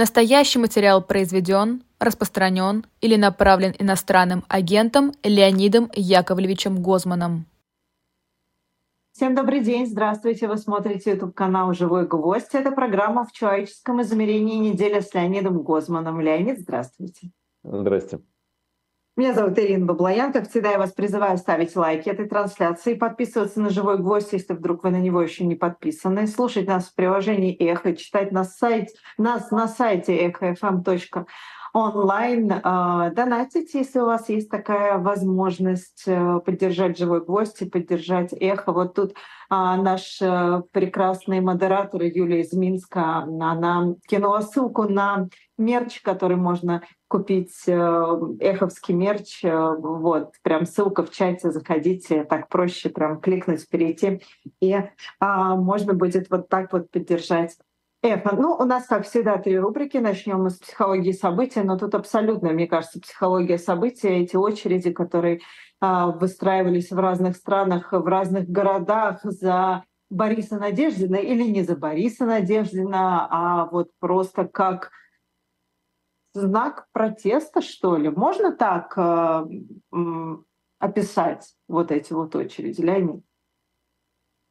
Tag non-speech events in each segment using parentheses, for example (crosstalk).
Настоящий материал произведен, распространен или направлен иностранным агентом Леонидом Яковлевичем Гозманом. Всем добрый день, здравствуйте. Вы смотрите YouTube канал «Живой гвоздь». Это программа «В человеческом измерении. Неделя с Леонидом Гозманом». Леонид, здравствуйте. Здрасте. Меня зовут Ирина Баблоян. Как всегда, я вас призываю ставить лайки этой трансляции, подписываться на «Живой гвоздь», если вдруг вы на него еще не подписаны, слушать нас в приложении «Эхо», читать нас, сайт, нас на сайте echo.fm онлайн. Э, донатить, если у вас есть такая возможность э, поддержать «Живой гвоздь» и поддержать «Эхо». Вот тут а, наш э, прекрасный модератор Юлия из Минска, она кинула ссылку на мерч, который можно купить, эховский мерч. Вот, прям ссылка в чате, заходите, так проще прям кликнуть, перейти. И а, можно будет вот так вот поддержать Эхо. Ну, у нас, как всегда, три рубрики. Начнем мы с психологии событий, но тут абсолютно, мне кажется, психология событий, эти очереди, которые а, выстраивались в разных странах, в разных городах за Бориса Надеждина или не за Бориса Надеждина, а вот просто как знак протеста, что ли. Можно так э, описать вот эти вот очереди, Леонид?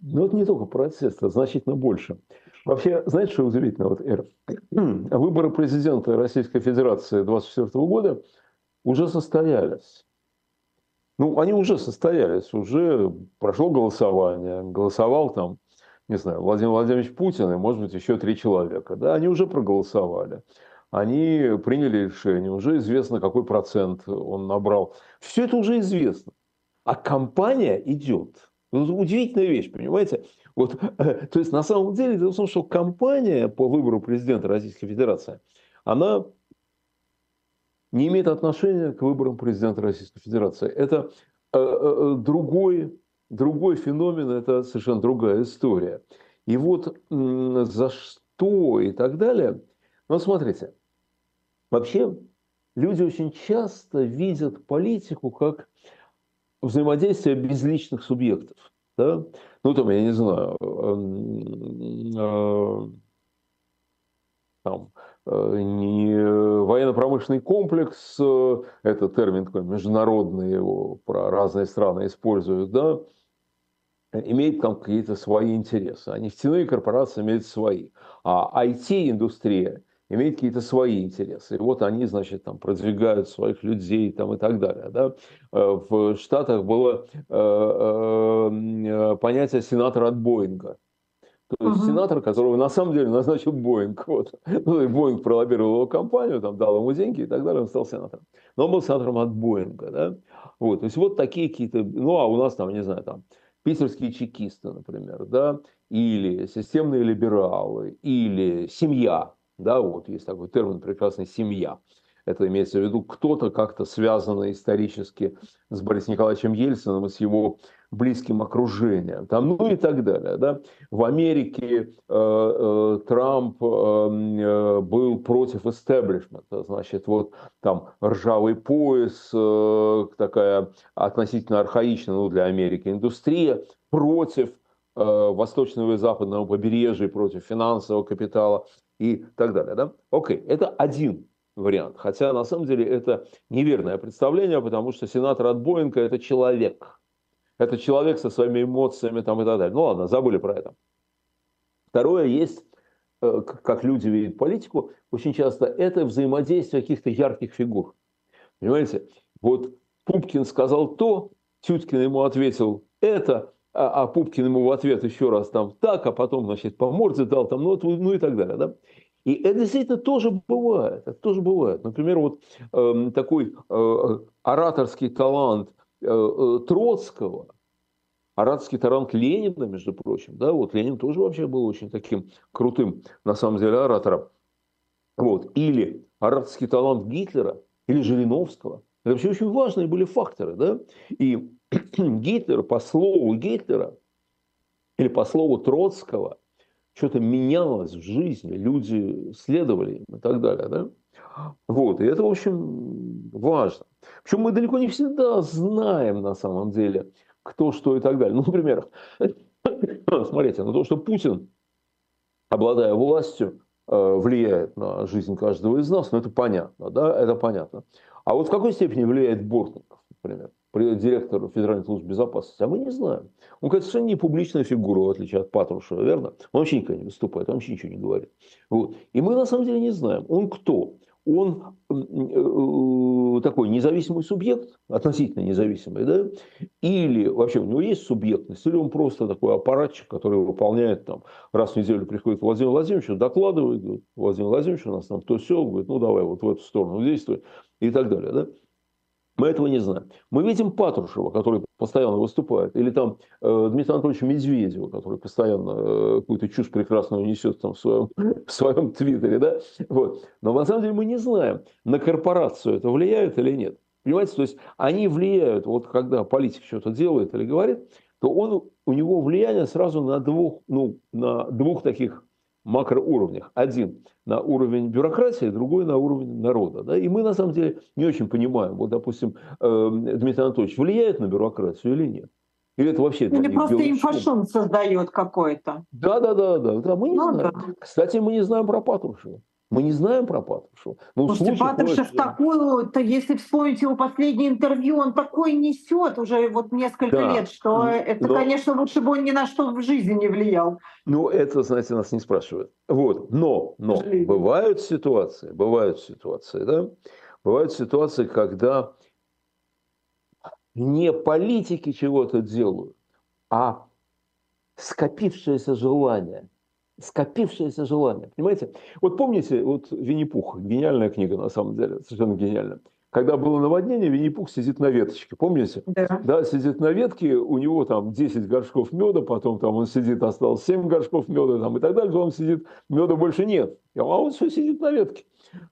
Ну, это не только протест, это значительно больше. Вообще, знаете, что удивительно? Вот, Эр, (clears throat) выборы президента Российской Федерации 2024 года уже состоялись. Ну, они уже состоялись, уже прошло голосование, голосовал там, не знаю, Владимир Владимирович Путин и, может быть, еще три человека. Да, они уже проголосовали. Они приняли решение, уже известно, какой процент он набрал. Все это уже известно. А кампания идет. Ну, удивительная вещь, понимаете? Вот, то есть, на самом деле, дело в том, что кампания по выбору президента Российской Федерации, она не имеет отношения к выборам президента Российской Федерации. Это э, э, э другой, другой феномен, это совершенно другая история. И вот э, за что и так далее. Ну, смотрите, вообще люди очень часто видят политику как взаимодействие безличных субъектов. Да? Ну, там, я не знаю, эм, э, там, э, не военно-промышленный комплекс, э, это термин такой международный, его про разные страны используют, да, имеет там какие-то свои интересы. А нефтяные корпорации имеют свои. А IT-индустрия имеют какие-то свои интересы. И вот они, значит, там продвигают своих людей там, и так далее. Да? Э, в Штатах было э, э, понятие сенатора от Боинга. То есть uh-huh. сенатор, которого на самом деле назначил Боинг. Вот. Ну, Боинг пролоббировал его компанию, там, дал ему деньги и так далее, он стал сенатором. Но он был сенатором от Боинга. Да? Вот. То есть вот такие какие-то, ну а у нас там, не знаю, там питерские чекисты, например, да, или системные либералы, или семья, да, вот есть такой термин прекрасный «семья». Это имеется в виду кто-то как-то связанный исторически с Борисом Николаевичем Ельциным и с его близким окружением, там, ну и так далее. Да? В Америке э, э, Трамп э, э был против истеблишмента, значит, вот там ржавый пояс, э, такая относительно архаичная ну, для Америки индустрия, против э, восточного и западного побережья, против финансового капитала и так далее. Да? Окей, это один вариант. Хотя на самом деле это неверное представление, потому что сенатор от Боинга – это человек. Это человек со своими эмоциями там, и так далее. Ну ладно, забыли про это. Второе есть, э, как люди видят политику, очень часто это взаимодействие каких-то ярких фигур. Понимаете? Вот Пупкин сказал то, Тюткин ему ответил это, а, а Пупкин ему в ответ еще раз там так, а потом, значит, по морде дал там, ну, ну и так далее. Да? И это действительно тоже бывает. Это тоже бывает. Например, вот э, такой э, ораторский талант э, э, Троцкого, ораторский талант Ленина, между прочим, да, вот Ленин тоже вообще был очень таким крутым, на самом деле, оратором. Вот. Или ораторский талант Гитлера, или Жириновского. Это вообще очень важные были факторы. Да? И (clears throat) Гитлер, по слову Гитлера, или по слову Троцкого, что-то менялось в жизни, люди следовали им и так далее. Да? Вот, и это, в общем, важно. Причем мы далеко не всегда знаем на самом деле, кто что и так далее. Ну, например, (clears throat) смотрите, ну то, что Путин, обладая властью, э, влияет на жизнь каждого из нас, ну это понятно, да, это понятно. А вот в какой степени влияет Бортников, например, директор Федеральной службы безопасности, а мы не знаем. Он, конечно, совершенно не публичная фигура, в отличие от Патрушева, верно? Он вообще никогда не выступает, он вообще ничего не говорит. Вот. И мы на самом деле не знаем, он кто он э, такой независимый субъект, относительно независимый, да, или вообще у него есть субъектность, или он просто такой аппаратчик, который выполняет там, раз в неделю приходит Владимир Владимирович, докладывает, говорит, Владимир Владимирович, у нас там то все, говорит, ну давай вот в эту сторону действуй и так далее, да. Мы этого не знаем. Мы видим Патрушева, который постоянно выступает, или там э, Дмитрия Анатольевича Медведева, который постоянно э, какую-то чушь прекрасную несет там в своем, (laughs) в своем твиттере. Да? Вот. Но на самом деле мы не знаем, на корпорацию это влияет или нет. Понимаете, то есть они влияют, вот когда политик что-то делает или говорит, то он, у него влияние сразу на двух, ну, на двух таких макроуровнях. Один на уровень бюрократии, другой на уровень народа. Да? И мы, на самом деле, не очень понимаем, вот, допустим, э, Дмитрий Анатольевич влияет на бюрократию или нет. Или это вообще Или просто инфошум создает какой-то. Да, да, да, да, да. Мы не ну, знаем. Да. Кстати, мы не знаем про Патрушева. Мы не знаем про Патрушева. Ну, Слушайте, Патрушев такую, то если вспомнить его последнее интервью, он такой несет уже вот несколько да. лет, что это, Но... конечно, лучше бы он ни на что в жизни не влиял. Ну, это, знаете, нас не спрашивают. Вот, но, но бывают ситуации, бывают ситуации, да, бывают ситуации, когда не политики чего-то делают, а скопившееся желание – скопившееся желание. Понимаете? Вот помните, вот Винни-Пух, гениальная книга на самом деле, совершенно гениальная. Когда было наводнение, Винни-Пух сидит на веточке, помните? Да. да. сидит на ветке, у него там 10 горшков меда, потом там он сидит, осталось 7 горшков меда там, и так далее, он сидит, меда больше нет. А он все сидит на ветке.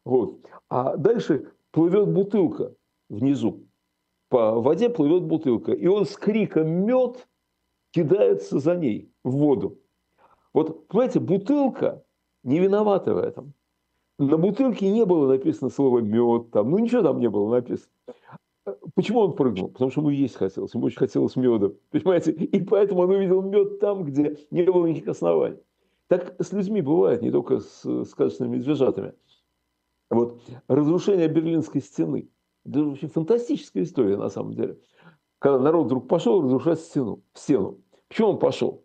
Вот. А дальше плывет бутылка внизу. По воде плывет бутылка. И он с криком «мед» кидается за ней в воду. Вот, понимаете, бутылка не виновата в этом. На бутылке не было написано слово мед, там, ну ничего там не было написано. Почему он прыгнул? Потому что ему есть хотелось, ему очень хотелось меда, понимаете? И поэтому он увидел мед там, где не было никаких оснований. Так с людьми бывает, не только с сказочными медвежатами. Вот разрушение Берлинской стены. Это вообще фантастическая история на самом деле. Когда народ вдруг пошел разрушать стену. стену. Почему он пошел?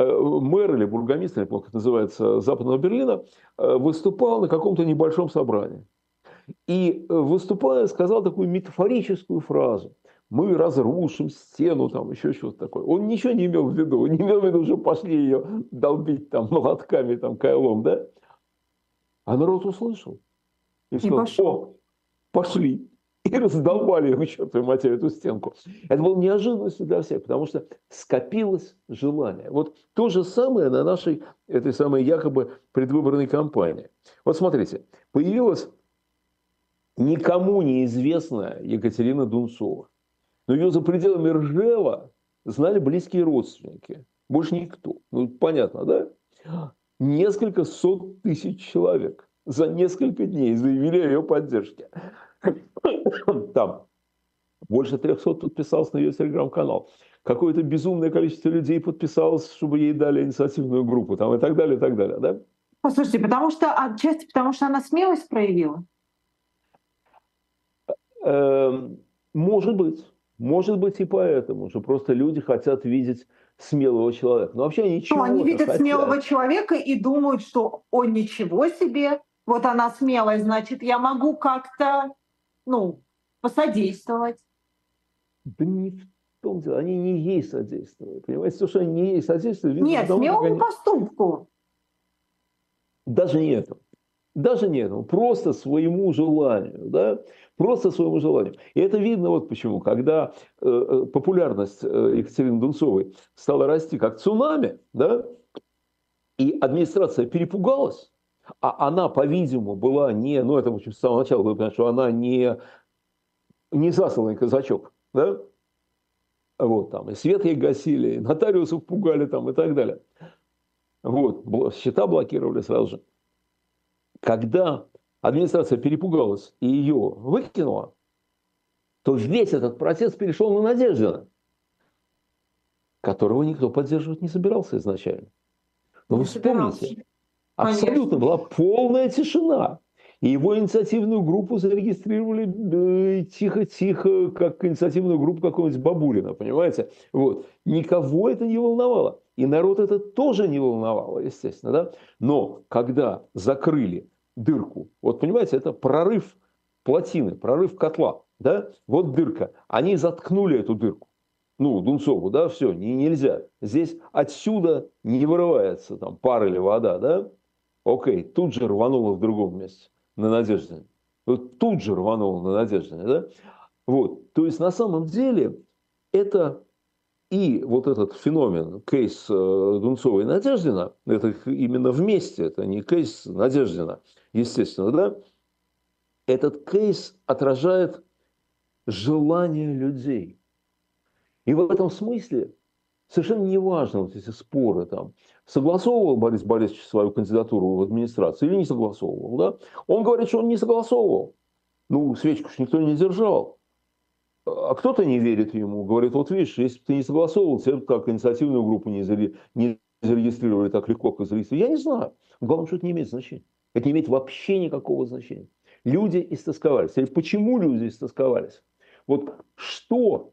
Э, мэр или бургомистр, как это называется, Западного Берлина, э, выступал на каком-то небольшом собрании. И э, выступая, сказал такую метафорическую фразу. Мы разрушим стену, там еще что-то такое. Он ничего не имел в виду. Он не имел в виду, что пошли ее долбить там молотками, там, кайлом, да? А народ услышал. И, и сказал, пошел. О, пошли (laughs) и раздолбали к чертовой матери эту стенку. Это было неожиданностью для всех, потому что скопилось желание. Вот то же самое на нашей, этой самой якобы предвыборной кампании. Вот смотрите, появилась никому неизвестная Екатерина Дунцова. Но ее за пределами Ржева знали близкие родственники. Больше никто. Ну, понятно, да? Несколько сот тысяч человек за несколько дней заявили о ее поддержке. (laughs) Там больше 300 подписалось на ее телеграм-канал. Какое-то безумное количество людей подписалось, чтобы ей дали инициативную группу, там и так далее, и так далее, да? Послушайте, потому что отчасти потому что она смелость проявила. Эм, может быть, может быть и поэтому, что просто люди хотят видеть смелого человека. Но вообще ничего. Ну, они видят хотят. смелого человека и думают, что он ничего себе, вот она смелая, значит, я могу как-то ну, посодействовать. Да не в том дело, они не ей содействовали. Понимаете, то, что они не ей содействовали... Нет, потому, смелому они... поступку. Даже не этому. Даже не этому, просто своему желанию, да, просто своему желанию. И это видно вот почему, когда э, э популярность э, Екатерины Дунцовой стала расти как цунами, да, и администрация перепугалась, а она, по-видимому, была не, ну это в общем, с самого начала было понятно, что она не, не засланный казачок, да? Вот, там, и свет ей гасили, и нотариусов пугали там и так далее. Вот, счета блокировали сразу же. Когда администрация перепугалась и ее выкинула, то весь этот процесс перешел на Надеждина, которого никто поддерживать не собирался изначально. Но вы вспомните, Абсолютно была полная тишина. И его инициативную группу зарегистрировали тихо-тихо, как инициативную группу какого-нибудь Бабурина, понимаете? Вот. Никого это не волновало. И народ это тоже не волновало, естественно. Да? Но когда закрыли дырку, вот понимаете, это прорыв плотины, прорыв котла, да? вот дырка, они заткнули эту дырку. Ну, Дунцову, да, все, не, нельзя. Здесь отсюда не вырывается там пар или вода, да? Окей, тут же рвануло в другом месте на Надежде. Вот тут же рванул на Надежде. Да? Вот. То есть на самом деле это и вот этот феномен, кейс э, Дунцова и Надеждина, это именно вместе, это не кейс Надеждина, естественно, да, этот кейс отражает желание людей. И в этом смысле совершенно не важно вот эти споры там. Согласовывал Борис Борисович свою кандидатуру в администрацию или не согласовывал, да? Он говорит, что он не согласовывал. Ну, свечку ж никто не держал. А кто-то не верит ему, говорит, вот видишь, если бы ты не согласовывал, тебе как инициативную группу не, не зарегистрировали так легко, как зарегистрировали. Я не знаю. Главное, что это не имеет значения. Это не имеет вообще никакого значения. Люди истосковались. Или почему люди истосковались? Вот что?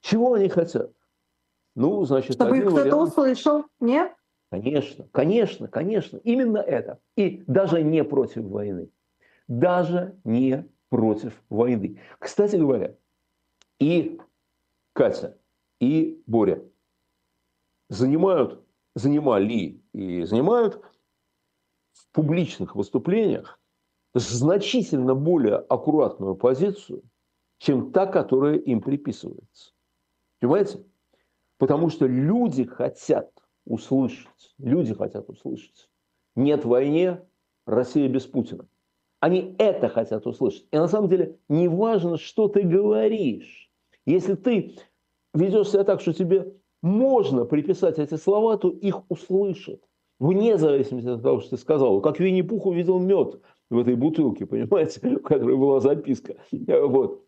Чего они хотят? Ну, значит, Чтобы кто-то услышал, нет? Конечно, конечно, конечно. Именно это. И даже не против войны. Даже не против войны. Кстати говоря, и Катя, и Боря занимают, занимали и занимают в публичных выступлениях значительно более аккуратную позицию, чем та, которая им приписывается. Понимаете? Потому что люди хотят услышать, люди хотят услышать. Нет войне, Россия без Путина. Они это хотят услышать. И на самом деле не важно, что ты говоришь. Если ты ведешь себя так, что тебе можно приписать эти слова, то их услышат. Вне зависимости от того, что ты сказал. Как Винни-Пух увидел мед в этой бутылке, понимаете, (laughs) в которой была записка. Вот.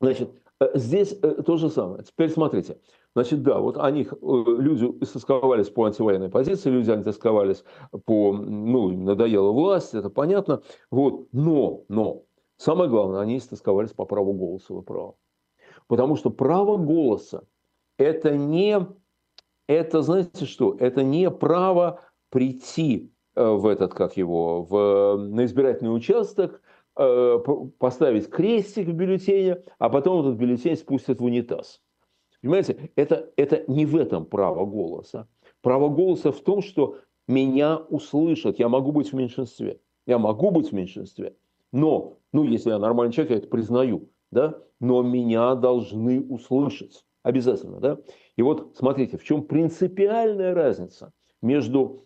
Значит, здесь э, то же самое. Теперь смотрите. Значит, да, вот они, э, люди истосковались по антивоенной позиции, люди истосковались по, ну, им надоела власть, это понятно. Вот, но, но, самое главное, они истосковались по праву голоса, вы правы. Потому что право голоса – это не, это, знаете что, это не право прийти э, в этот, как его, в, на избирательный участок, э, поставить крестик в бюллетене, а потом этот бюллетень спустят в унитаз. Понимаете, это, это не в этом право голоса. Право голоса в том, что меня услышат, я могу быть в меньшинстве. Я могу быть в меньшинстве, но, ну, если я нормальный человек, я это признаю, да, но меня должны услышать. Обязательно, да? И вот смотрите, в чем принципиальная разница между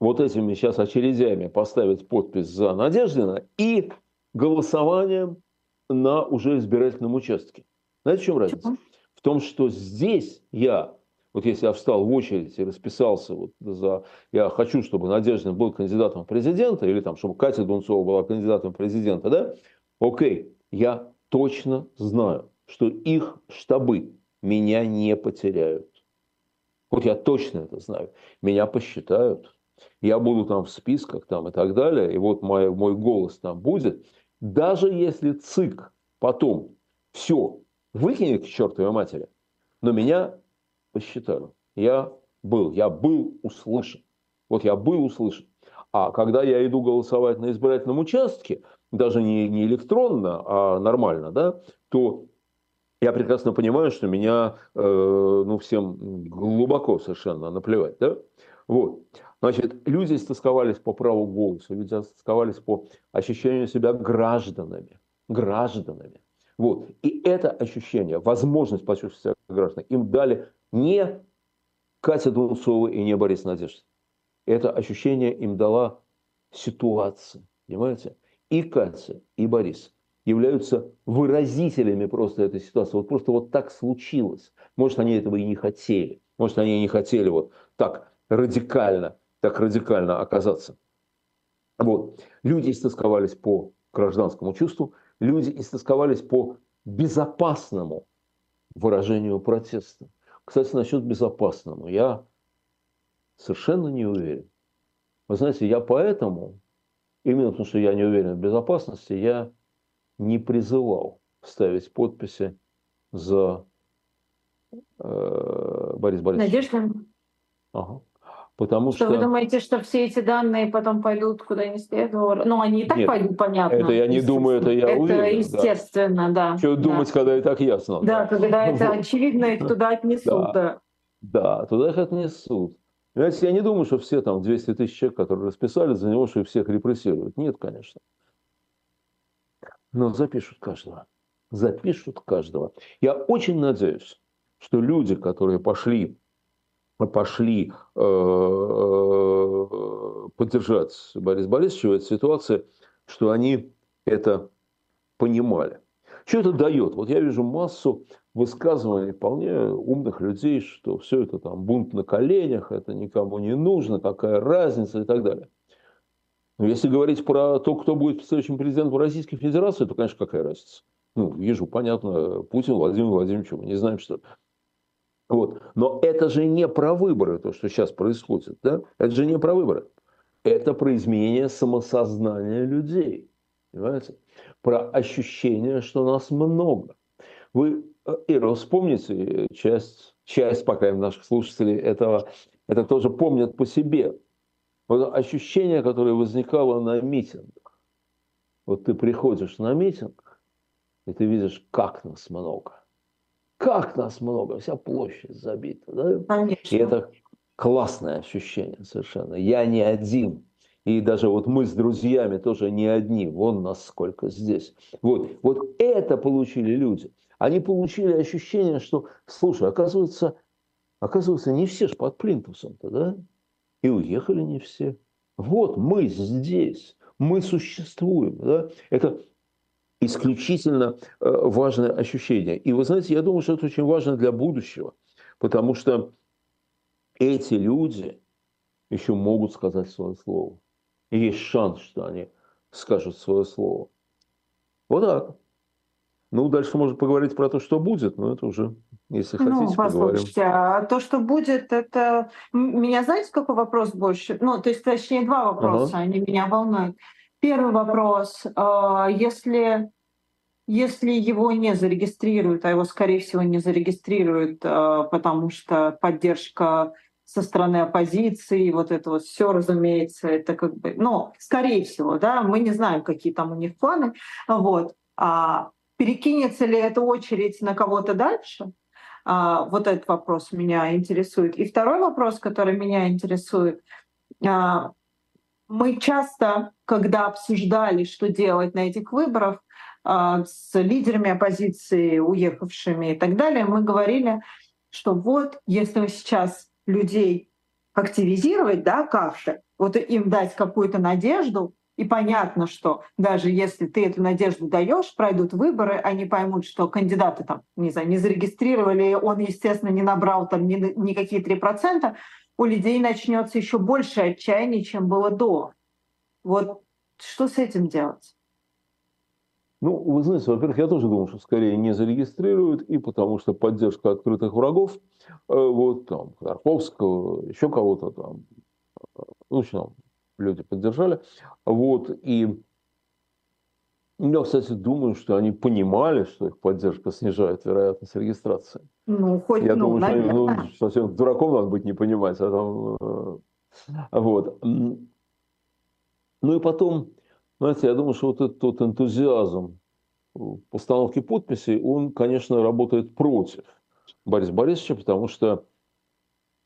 вот этими сейчас очередями поставить подпись за Надеждина и голосованием на уже избирательном участке. Знаете, в чем разница? в том, что здесь я, вот если я встал в очередь и расписался вот за, я хочу, чтобы Надежда был кандидатом в президента, или там, чтобы Катя Дунцова была кандидатом в президента, да, окей, я точно знаю, что их штабы меня не потеряют. Вот я точно это знаю. Меня посчитают. Я буду там в списках там, и так далее. И вот мой, мой голос там будет. Даже если ЦИК потом все выкинет к чертовой матери. Но меня посчитали. Я был, я был услышан. Вот я был услышан. А когда я иду голосовать на избирательном участке, даже не, не электронно, а нормально, да, то я прекрасно понимаю, что меня э, ну, всем глубоко совершенно наплевать. Да? Вот. Значит, люди истосковались по праву голоса, люди истосковались по ощущению себя гражданами. Гражданами. Вот. И это ощущение, возможность почувствовать себя гражданами, им дали не Катя Дунцова и не Борис Надежда. Это ощущение им дала ситуация. Понимаете? И Катя, и Борис являются выразителями просто этой ситуации. Вот просто вот так случилось. Может, они этого и не хотели. Может, они и не хотели вот так радикально, так радикально оказаться. Вот. Люди истосковались по гражданскому чувству, люди истосковались по безопасному выражению протеста. Кстати, насчет безопасному. Я совершенно не уверен, Вы знаете, я поэтому, именно потому что я не уверен в безопасности, я не призывал ставить подписи за э, Борис Борисович. Надежда? Ага. Потому что, что вы думаете, что все эти данные потом пойдут куда не следовало? Ну, они и так Нет, пойдут, понятно. Это я не думаю, это я это уверен. Это естественно, да. да Что да. думать, когда и так ясно. Да, да. когда это очевидно, их туда отнесут, да. Да, туда их отнесут. Знаете, я не думаю, что все там 200 тысяч человек, которые расписали за него, что их всех репрессируют. Нет, конечно. Но запишут каждого. Запишут каждого. Я очень надеюсь, что люди, которые пошли пошли э, э, поддержать Бориса Борисовича в этой ситуации, что они это понимали. Что это дает? Вот я вижу массу высказываний вполне умных людей, что все это там бунт на коленях, это никому не нужно, какая разница и так далее. Но если говорить про то, кто будет следующим президентом Российской Федерации, то, конечно, какая разница? Ну, вижу, понятно, Путин Владимир Владимирович, мы не знаем, что вот. Но это же не про выборы, то, что сейчас происходит. Да? Это же не про выборы. Это про изменение самосознания людей. Понимаете? Про ощущение, что нас много. Вы, э, Ира, вспомните часть, часть, по крайней мере, наших слушателей этого, это тоже помнят по себе. Вот ощущение, которое возникало на митингах. Вот ты приходишь на митинг, и ты видишь, как нас много – как нас много, вся площадь забита. Да? Конечно. И это классное ощущение совершенно. Я не один. И даже вот мы с друзьями тоже не одни. Вон нас сколько здесь. Вот, вот это получили люди. Они получили ощущение, что, слушай, оказывается, оказывается, не все ж под плинтусом-то, да? И уехали не все. Вот мы здесь, мы существуем. Да? Это исключительно э, важное ощущение. И вы знаете, я думаю, что это очень важно для будущего, потому что эти люди еще могут сказать свое слово. И есть шанс, что они скажут свое слово. Вот так. Ну, дальше можно поговорить про то, что будет, но это уже, если хотите, ну, послушайте, поговорим. а то, что будет, это... Меня знаете, какой вопрос больше? Ну, то есть, точнее, два вопроса, ага. они меня волнуют. Первый вопрос. А, если, если его не зарегистрируют, а его, скорее всего, не зарегистрируют, а, потому что поддержка со стороны оппозиции, вот это вот все, разумеется, это как бы, ну, скорее всего, да, мы не знаем, какие там у них планы, вот. А перекинется ли эта очередь на кого-то дальше? А, вот этот вопрос меня интересует. И второй вопрос, который меня интересует, а, мы часто, когда обсуждали, что делать на этих выборах с лидерами оппозиции, уехавшими и так далее, мы говорили, что вот если сейчас людей активизировать, да, как-то, вот им дать какую-то надежду, и понятно, что даже если ты эту надежду даешь, пройдут выборы, они поймут, что кандидаты там, не знаю, не зарегистрировали, он, естественно, не набрал там ни, никакие 3%, у людей начнется еще больше отчаяния, чем было до. Вот что с этим делать? Ну, вы знаете, во-первых, я тоже думаю, что скорее не зарегистрируют, и потому что поддержка открытых врагов, э, вот там, Ходорковского, еще кого-то там, э, ну, там, люди поддержали, вот, и я, кстати, думаю, что они понимали, что их поддержка снижает вероятность регистрации. Ну, хоть, Я ну, думаю, что они, наверное. ну, совсем дураком надо быть, не понимать. А там, э, вот. Ну и потом, знаете, я думаю, что вот этот вот энтузиазм постановки подписей, он, конечно, работает против Бориса Борисовича, потому что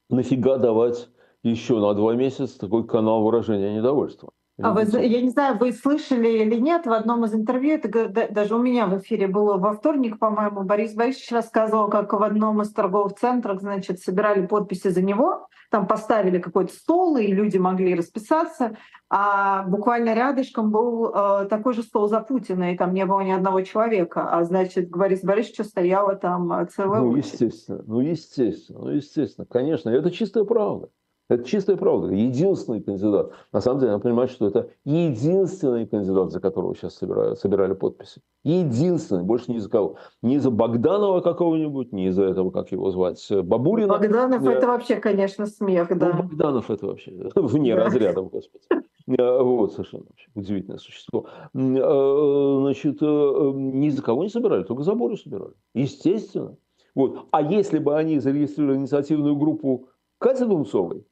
нафига давать еще на два месяца такой канал выражения недовольства. А вы, я не знаю, вы слышали или нет, в одном из интервью, это даже у меня в эфире было во вторник, по-моему, Борис Борисович рассказывал, как в одном из торговых центров, значит, собирали подписи за него, там поставили какой-то стол, и люди могли расписаться, а буквально рядышком был э, такой же стол за Путина, и там не было ни одного человека, а значит, Борис Борисовича стояла там целая Ну, очередь. естественно, ну, естественно, ну, естественно, конечно, это чистая правда. Это чистая правда. Единственный кандидат. На самом деле, надо понимать, что это единственный кандидат, за которого сейчас собирали, собирали подписи. Единственный. Больше ни за кого. Ни за Богданова какого-нибудь, ни за этого, как его звать, Бабурина. Богданов это вообще, конечно, смех, да. Ну, Богданов это вообще вне да. разрядов, господи. Э, вот, совершенно вообще удивительное существо. Э, значит, э, ни за кого не собирали, только за Борю собирали. Естественно. Вот. А если бы они зарегистрировали инициативную группу Кати Дунцовой,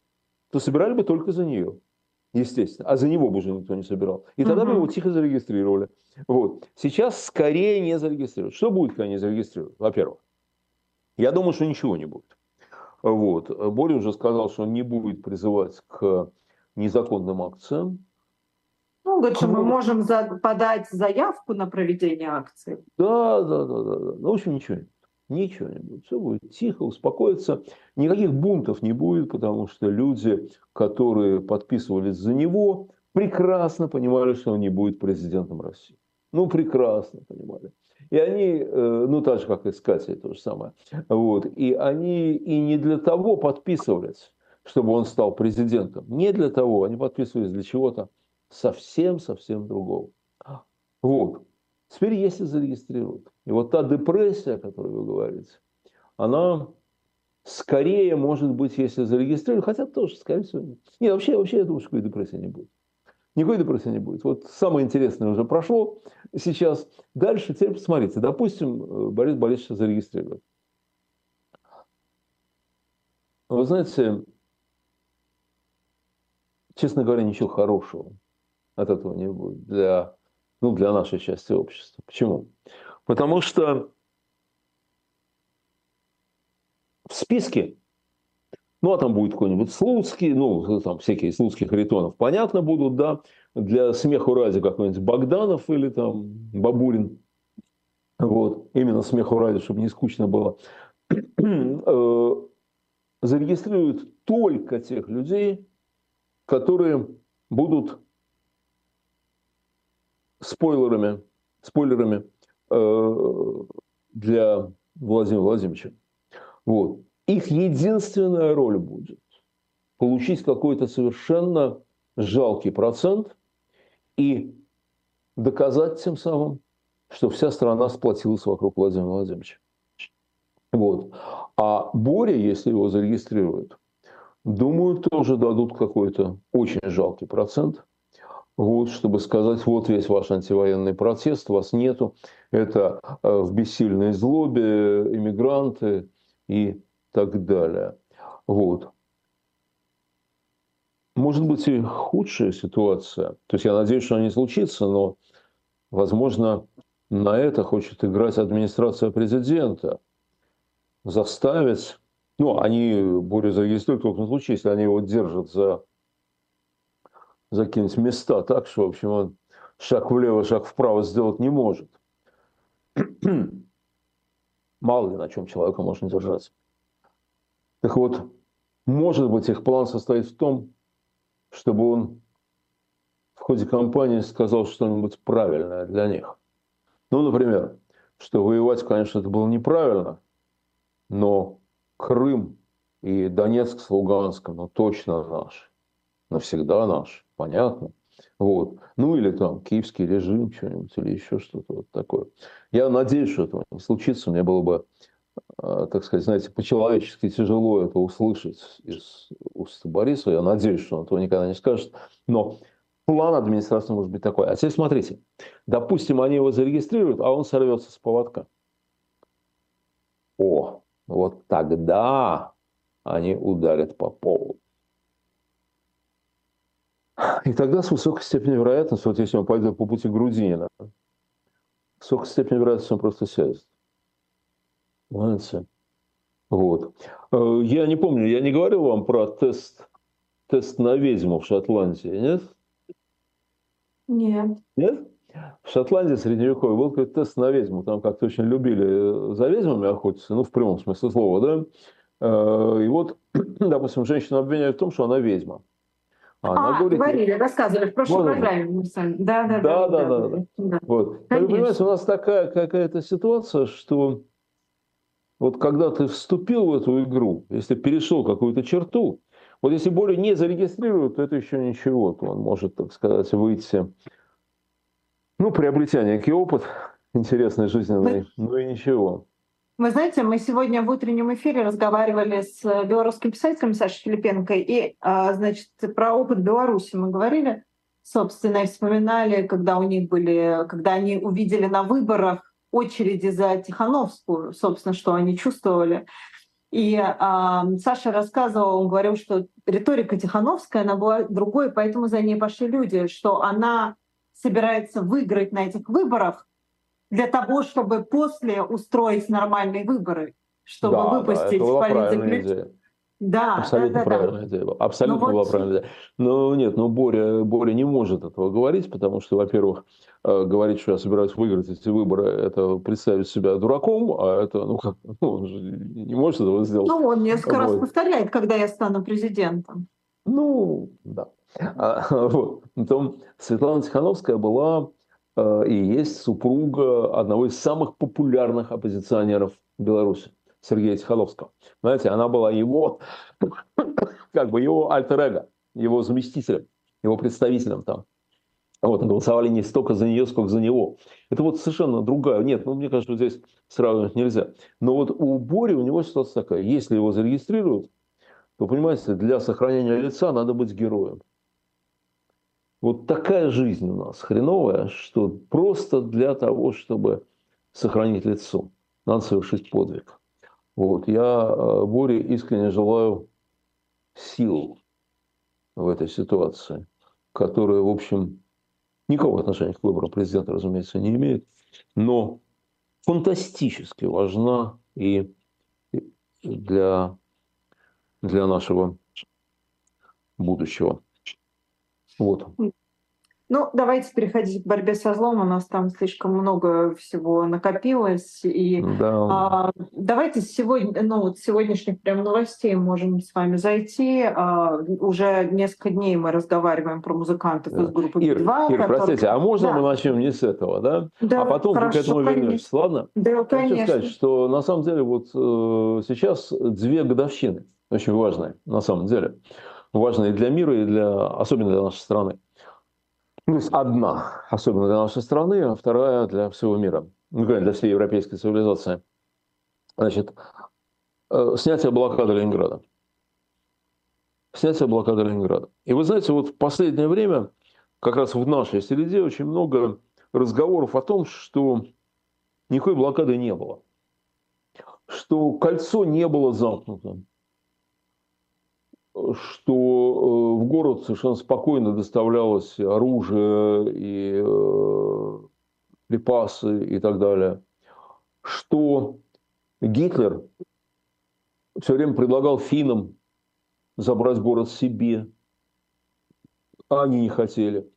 то собирали бы только за нее. Естественно. А за него бы уже никто не собирал. И тогда угу. бы его тихо зарегистрировали. Вот. Сейчас скорее не зарегистрируют. Что будет, когда они зарегистрируют? Во-первых, я думаю, что ничего не будет. Вот. Боря уже сказал, что он не будет призывать к незаконным акциям. Ну, говорит, что мы можем за, подать заявку на проведение акции. Да, да, да, да. да. Ну, в общем, ничего нет. Ничего не будет. Все будет тихо, успокоиться. Никаких бунтов не будет, потому что люди, которые подписывались за него, прекрасно понимали, что он не будет президентом России. Ну, прекрасно понимали. И они, э, ну, так же, как и с Катей, то же самое. Вот. И они и не для того подписывались, чтобы он стал президентом. Не для того. Они подписывались для чего-то совсем-совсем другого. Вот. Теперь если зарегистрируют. И вот та депрессия, о которой вы говорите, она скорее может быть, если зарегистрируют, хотя тоже, скорее всего, нет. Нет, вообще, вообще я думаю, что никакой депрессии не будет. Никакой депрессии не будет. Вот самое интересное уже прошло сейчас. Дальше теперь посмотрите. Допустим, э, Борис Борисович зарегистрирует. Вы знаете, честно говоря, ничего хорошего от этого не будет для ну, для нашей части общества. Почему? Потому что в списке, ну, а там будет какой-нибудь Слуцкий, ну, там всякие Слуцких Харитонов, понятно будут, да, для смеху ради какой-нибудь Богданов или там Бабурин, вот, именно смеху ради, чтобы не скучно было, э, зарегистрируют только тех людей, которые будут спойлерами, спойлерами для Владимира Владимировича. Вот. Их единственная роль будет получить какой-то совершенно жалкий процент и доказать тем самым, что вся страна сплотилась вокруг Владимира Владимировича. Вот. А Боре, если его зарегистрируют, думаю, тоже дадут какой-то очень жалкий процент – вот, чтобы сказать, вот весь ваш антивоенный протест, вас нету, это э, в бессильной злобе, иммигранты и так далее. Вот. Может быть и худшая ситуация, то есть я надеюсь, что она не случится, но, возможно, на это хочет играть администрация президента, заставить, ну, они более зарегистрируют только на случай, если они его держат за закинуть места так, что, в общем, он шаг влево, шаг вправо сделать не может. (clears throat) Мало ли на чем человека можно держаться. Так вот, может быть, их план состоит в том, чтобы он в ходе кампании сказал что-нибудь правильное для них. Ну, например, что воевать, конечно, это было неправильно, но Крым и Донецк с Луганском, ну, точно наш, навсегда наш понятно. Вот. Ну или там киевский режим, что-нибудь, или еще что-то вот такое. Я надеюсь, что этого не случится. Мне было бы, а, так сказать, знаете, по-человечески тяжело это услышать из уст Бориса. Я надеюсь, что он этого никогда не скажет. Но план администрации может быть такой. А теперь смотрите. Допустим, они его зарегистрируют, а он сорвется с поводка. О, вот тогда они ударят по поводу. И тогда с высокой степенью вероятности, вот если он пойдет по пути Грудинина, с высокой степенью вероятности он просто сядет. Понимаете? Вот. Э, я не помню, я не говорил вам про тест, тест на ведьму в Шотландии, нет? Нет. Нет? В Шотландии средневековье был какой-то тест на ведьму. Там как-то очень любили за ведьмами охотиться, ну, в прямом смысле слова, да? Э, и вот, (clears throat) допустим, женщину обвиняют в том, что она ведьма. А, она а говорит, говорили, рассказывали в прошлом программе. Да, да, да. Да, да, да. да. да. Вот. Вы понимаете, у нас такая какая-то ситуация, что вот когда ты вступил в эту игру, если перешел какую-то черту, Вот если Боря не зарегистрирует, то это еще ничего. То он может, так сказать, выйти, ну, приобретя некий опыт интересный жизненный, ну и ничего. Вы знаете, мы сегодня в утреннем эфире разговаривали с белорусским писателем Сашей Филипенко, и, а, значит, про опыт Беларуси мы говорили, собственно, и вспоминали, когда у них были, когда они увидели на выборах очереди за Тихановскую, собственно, что они чувствовали. И э, Саша рассказывал, он говорил, что риторика Тихановская, она была другой, поэтому за ней пошли люди, что она собирается выиграть на этих выборах для того, чтобы после устроить нормальные выборы, чтобы да, выпустить да, политик. Да, абсолютно да, да, правильная да. идея. Абсолютно ну, была вот... правильная идея. Но нет, но Боря, Боря не может этого говорить, потому что, во-первых, э, говорить, что я собираюсь выиграть эти выборы, это представить себя дураком, а это, ну как, ну, (laughs) он же не может этого сделать. Ну, он несколько вот. раз повторяет, когда я стану президентом. Ну, да. А, (laughs) вот. Потом Светлана Тихановская была и есть супруга одного из самых популярных оппозиционеров Беларуси. Сергея Тихановского. Знаете, она была его, (coughs) как бы его альтер его заместителем, его представителем там. Вот, голосовали не столько за нее, сколько за него. Это вот совершенно другая. Нет, ну, мне кажется, здесь сравнивать нельзя. Но вот у Бори у него ситуация такая. Если его зарегистрируют, то, понимаете, для сохранения лица надо быть героем. Вот такая жизнь у нас хреновая, что просто для того, чтобы сохранить лицо, надо совершить подвиг. Вот. Я э, Боре искренне желаю сил в этой ситуации, которая, в общем, никакого отношения к выбору президента, разумеется, не имеет, но фантастически важна и для, для нашего будущего. Вот. Ну, давайте переходить к борьбе со злом. У нас там слишком много всего накопилось. И да. а, давайте сегодня, ну, вот сегодняшних прям новостей можем с вами зайти. А, уже несколько дней мы разговариваем про музыкантов да. из группы Ир, 2 Ир, которых... простите, а можно да. мы начнем не с этого, да? да а потом хорошо, ты к этому вернешься, ладно? Да, конечно. Хочу сказать, что на самом деле вот э, сейчас две годовщины, очень важные, на самом деле. Важные для мира и для, особенно для нашей страны. То есть одна, особенно для нашей страны, а вторая для всего мира, ну, для всей европейской цивилизации. Значит, э, снятие блокады Ленинграда. Снятие блокады Ленинграда. И вы знаете, вот в последнее время, как раз в нашей среде, очень много разговоров о том, что никакой блокады не было. Что кольцо не было замкнуто что э, в город совершенно спокойно доставлялось оружие и э, припасы и так далее, что Гитлер все время предлагал финнам забрать город себе, а они не хотели.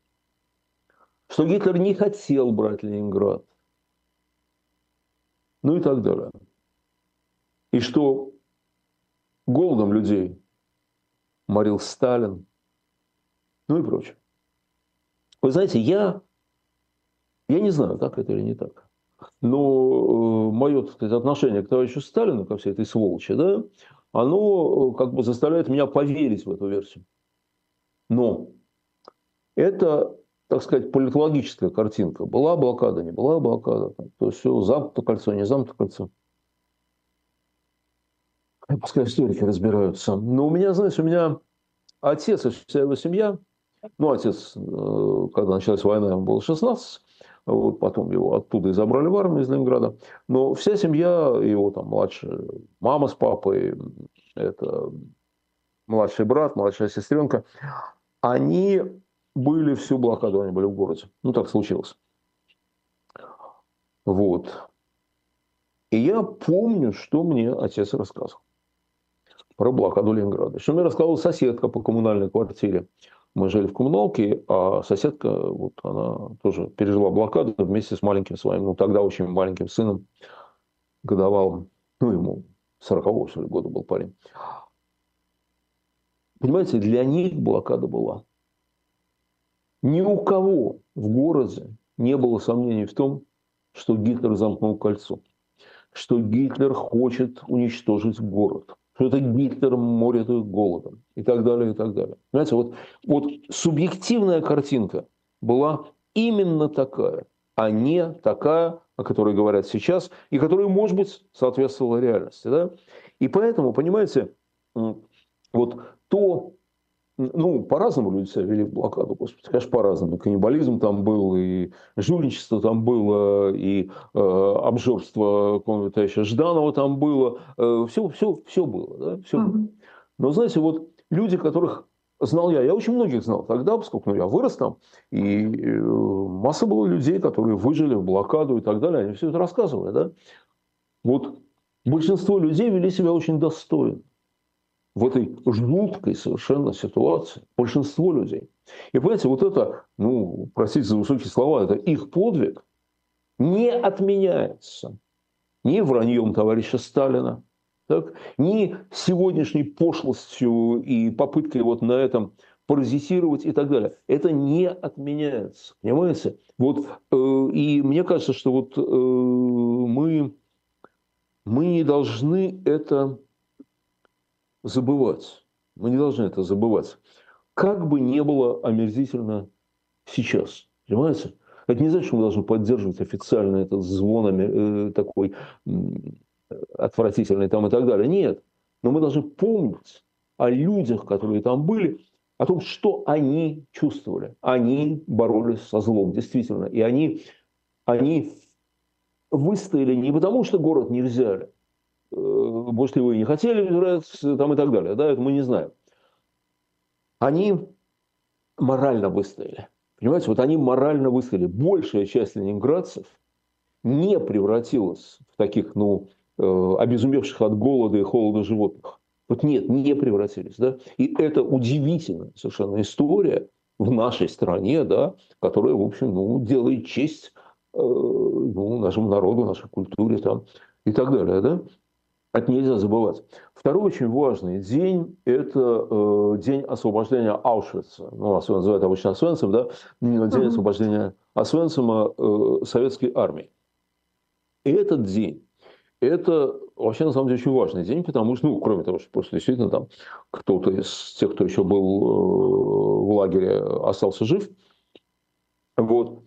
Что Гитлер не хотел брать Ленинград. Ну и так далее. И что голодом людей морил Сталин, ну и прочее. Вы знаете, я, я не знаю, так это или не так, но э, мое так сказать, отношение к товарищу Сталину, ко всей этой сволочи, да, оно э, как бы заставляет меня поверить в эту версию. Но это, так сказать, политологическая картинка. Была блокада, не была блокада. То есть все, замкнуто кольцо, не замкнуто кольцо. Пускай историки разбираются. Но у меня, знаешь, у меня отец и вся его семья, ну, отец, э, когда началась война, ему было 16, вот потом его оттуда и забрали в армию из Ленинграда. Но вся семья, его там младшая мама с папой, это младший брат, младшая сестренка, они были всю блокаду, они были в городе. Ну, так случилось. Вот. И я помню, что мне отец рассказывал про блокаду Ленинграда. Что мне рассказала соседка по коммунальной квартире. Мы жили в коммуналке, а соседка, вот она тоже пережила блокаду вместе с маленьким своим, ну тогда очень маленьким сыном, годовалым, ну ему 40 что ли, года был парень. Понимаете, для них блокада была. Ни у кого в городе не было сомнений в том, что Гитлер замкнул кольцо, что Гитлер хочет уничтожить город – что это Гитлер морит их голодом и так далее, и так далее. Понимаете, вот, вот субъективная картинка была именно такая, а не такая, о которой говорят сейчас, и которая, может быть, соответствовала реальности. Да? И поэтому, понимаете, вот то, ну, по-разному люди себя вели в блокаду, господи, конечно, по-разному. Каннибализм там был, и жульничество там было, и э, обжорство товарища Жданова там было. Э, все, все, все было, да, все было. Но, знаете, вот люди, которых знал я, я очень многих знал тогда, поскольку ну, я вырос там, и э, масса было людей, которые выжили в блокаду и так далее, они все это рассказывали, да. Вот большинство людей вели себя очень достойно в этой жуткой совершенно ситуации. Большинство людей. И понимаете, вот это, ну, простите за высокие слова, это их подвиг не отменяется ни враньем товарища Сталина, так, ни сегодняшней пошлостью и попыткой вот на этом паразитировать и так далее. Это не отменяется. Понимаете? Вот, э, и мне кажется, что вот э, мы, мы не должны это забывать. Мы не должны это забывать. Как бы не было омерзительно сейчас. Понимаете? Это не значит, что мы должны поддерживать официально этот звон э, такой э, отвратительный там и так далее. Нет. Но мы должны помнить о людях, которые там были, о том, что они чувствовали. Они боролись со злом, действительно. И они, они выстояли не потому, что город не взяли, может, его и не хотели брать, там и так далее. Да, это мы не знаем. Они морально выстояли. Понимаете, вот они морально выстояли. Большая часть ленинградцев не превратилась в таких, ну, э, обезумевших от голода и холода животных. Вот нет, не превратились. Да? И это удивительная совершенно история в нашей стране, да, которая, в общем, ну, делает честь э, ну, нашему народу, нашей культуре там, и так далее. Да? Это нельзя забывать. Второй очень важный день – это э, день освобождения Аушвица. Ну, называют обычно Освенцем, да? День mm-hmm. освобождения Освенцима э, советской армии. И этот день – это вообще на самом деле очень важный день, потому что, ну, кроме того, что просто действительно там кто-то из тех, кто еще был э, в лагере, остался жив. Вот.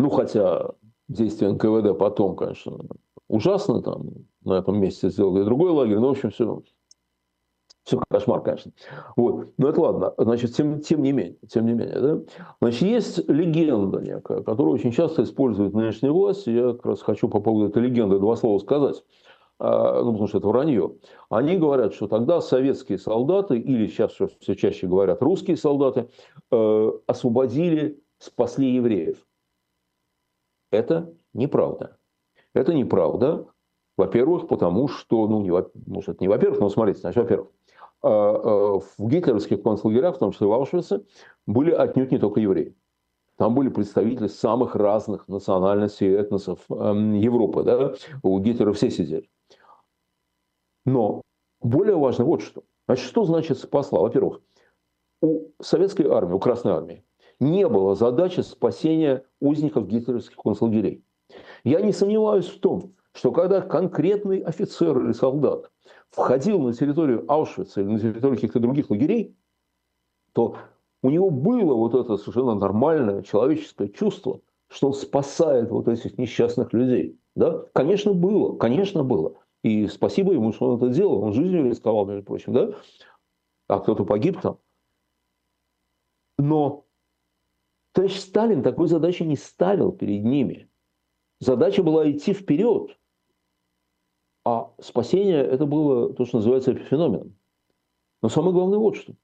Ну, хотя действия НКВД потом, конечно, ужасно там на этом месте сделали другой лагерь, но в общем все, все кошмар, конечно. Вот. Но это ладно. Значит, тем, тем не менее, тем не менее, да? Значит, есть легенда некая, которую очень часто используют нынешние власти. Я как раз хочу по поводу этой легенды два слова сказать. А, ну, потому что это вранье. Они говорят, что тогда советские солдаты, или сейчас все чаще говорят русские солдаты, э, освободили, спасли евреев. Это неправда. Это неправда. Во-первых, потому что, ну, не, может, не во-первых, но смотрите, значит, во-первых, а, а, в гитлеровских концлагерях, в том числе в Аушвице, были отнюдь не только евреи. Там были представители самых разных национальностей и этносов эм, Европы. Да? У Гитлера все сидели. Но более важно вот что. Значит, что значит спасла? Во-первых, у советской армии, у Красной армии не было задачи спасения узников гитлеровских концлагерей. Я не сомневаюсь в том, что когда конкретный офицер или солдат входил на территорию Аушвица или на территорию каких-то других лагерей, то у него было вот это совершенно нормальное человеческое чувство, что он спасает вот этих несчастных людей. Да? Конечно, было, конечно, было. И спасибо ему, что он это делал. Он жизнью рисковал, между прочим, да? А кто-то погиб там. Но Товарищ Сталин такой задачи не ставил перед ними. Задача была идти вперед. А спасение это было то, что называется эпифеноменом. Но самое главное вот что.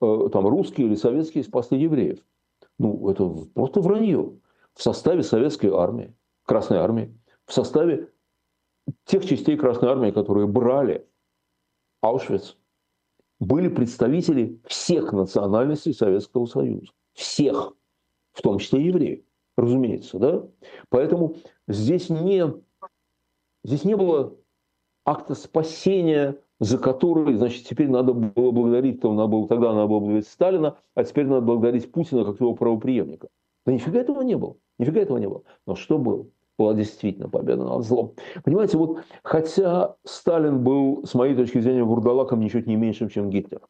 Э, там русские или советские спасли евреев. Ну, это просто вранье. В составе советской армии, Красной армии, в составе тех частей Красной армии, которые брали Аушвиц, были представители всех национальностей Советского Союза. Всех в том числе евреи, разумеется. Да? Поэтому здесь не, здесь не было акта спасения, за который, значит, теперь надо было благодарить, то надо было, тогда надо было благодарить Сталина, а теперь надо благодарить Путина как его правоприемника. Да нифига этого не было. Нифига этого не было. Но что было? была действительно победа над злом. Понимаете, вот хотя Сталин был, с моей точки зрения, вурдалаком ничуть не меньшим, чем Гитлер,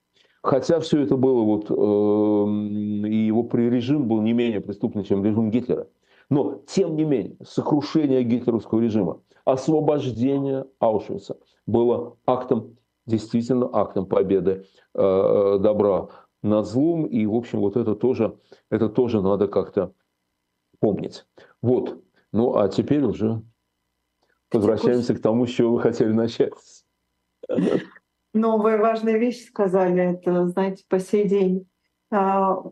хотя все это было, вот, э, и его режим был не менее преступный, чем режим Гитлера, но, тем не менее, сокрушение гитлеровского режима, освобождение Аушвица было актом, действительно актом победы э, добра над злом. И, в общем, вот это тоже, это тоже надо как-то помнить. Вот. Ну, а теперь уже возвращаемся к тому, с чего вы хотели начать. Новые важные вещи сказали. Это, знаете, по сей день а,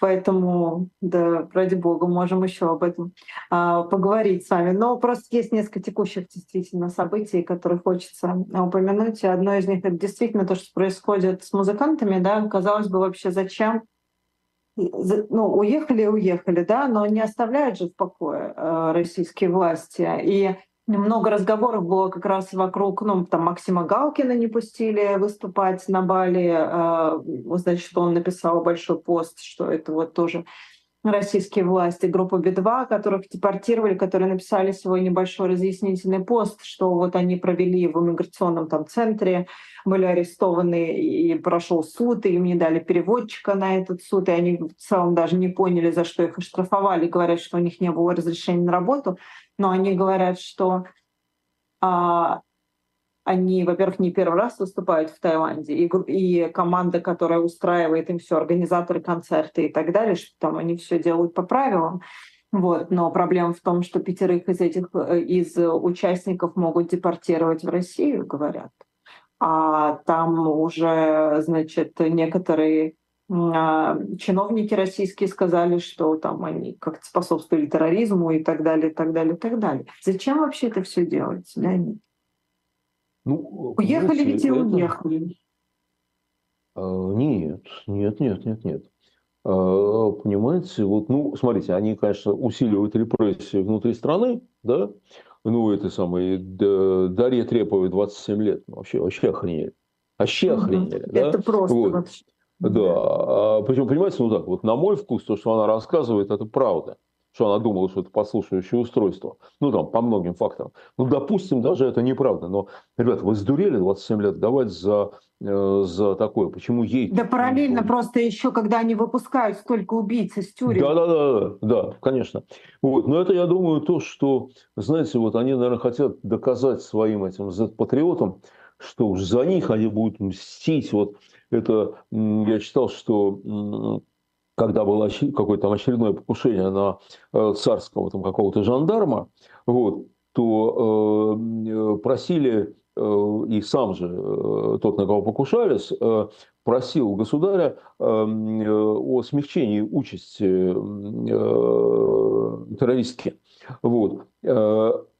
поэтому, да, ради бога, можем еще об этом а, поговорить с вами. Но просто есть несколько текущих действительно событий, которые хочется упомянуть. И одно из них — это действительно то, что происходит с музыкантами. Да? Казалось бы, вообще зачем ну, уехали, уехали, да, но не оставляют же в покое э, российские власти. И много разговоров было как раз вокруг, ну, там Максима Галкина не пустили выступать на Бали, э, значит, он написал большой пост, что это вот тоже российские власти, группу Би-2, которых депортировали, которые написали свой небольшой разъяснительный пост, что вот они провели в иммиграционном там центре, были арестованы и прошел суд, и им не дали переводчика на этот суд, и они в целом даже не поняли, за что их оштрафовали, говорят, что у них не было разрешения на работу, но они говорят, что а, они, во-первых, не первый раз выступают в Таиланде, и, и команда, которая устраивает им все, организаторы концерты и так далее, что там они все делают по правилам. Вот. Но проблема в том, что пятерых из этих э, из участников могут депортировать в Россию, говорят. А там уже, значит, некоторые а, чиновники российские сказали, что там они как-то способствовали терроризму и так далее, и так далее, и так далее. Зачем вообще это все делать, Леонид? Ну, уехали ведь и это... уехали. А, нет, нет, нет, нет, нет. А, понимаете, вот, ну, смотрите, они, конечно, усиливают репрессии внутри страны, да, ну, это самое, Дарья Треповой 27 лет, ну, вообще, вообще охренели. Вообще охренели, угу. да? Это просто вот. вообще. Да, а, причем, понимаете, ну так, вот на мой вкус, то, что она рассказывает, это правда что она думала, что это послушающее устройство. Ну, там, по многим факторам. Ну, допустим, даже это неправда. Но, ребята, вы сдурели 27 лет давать за, э, за такое? Почему ей... Да параллельно ну, просто еще, когда они выпускают столько убийц из тюрем. Да, да, да, да, конечно. Вот. Но это, я думаю, то, что, знаете, вот они, наверное, хотят доказать своим этим Z-патриотам, что уж за них они будут мстить. Вот это, я читал, что когда было какое-то там очередное покушение на э, царского там какого-то жандарма, вот, то э, просили э, и сам же тот, на кого покушались, просил государя о смягчении участи террористки. Вот.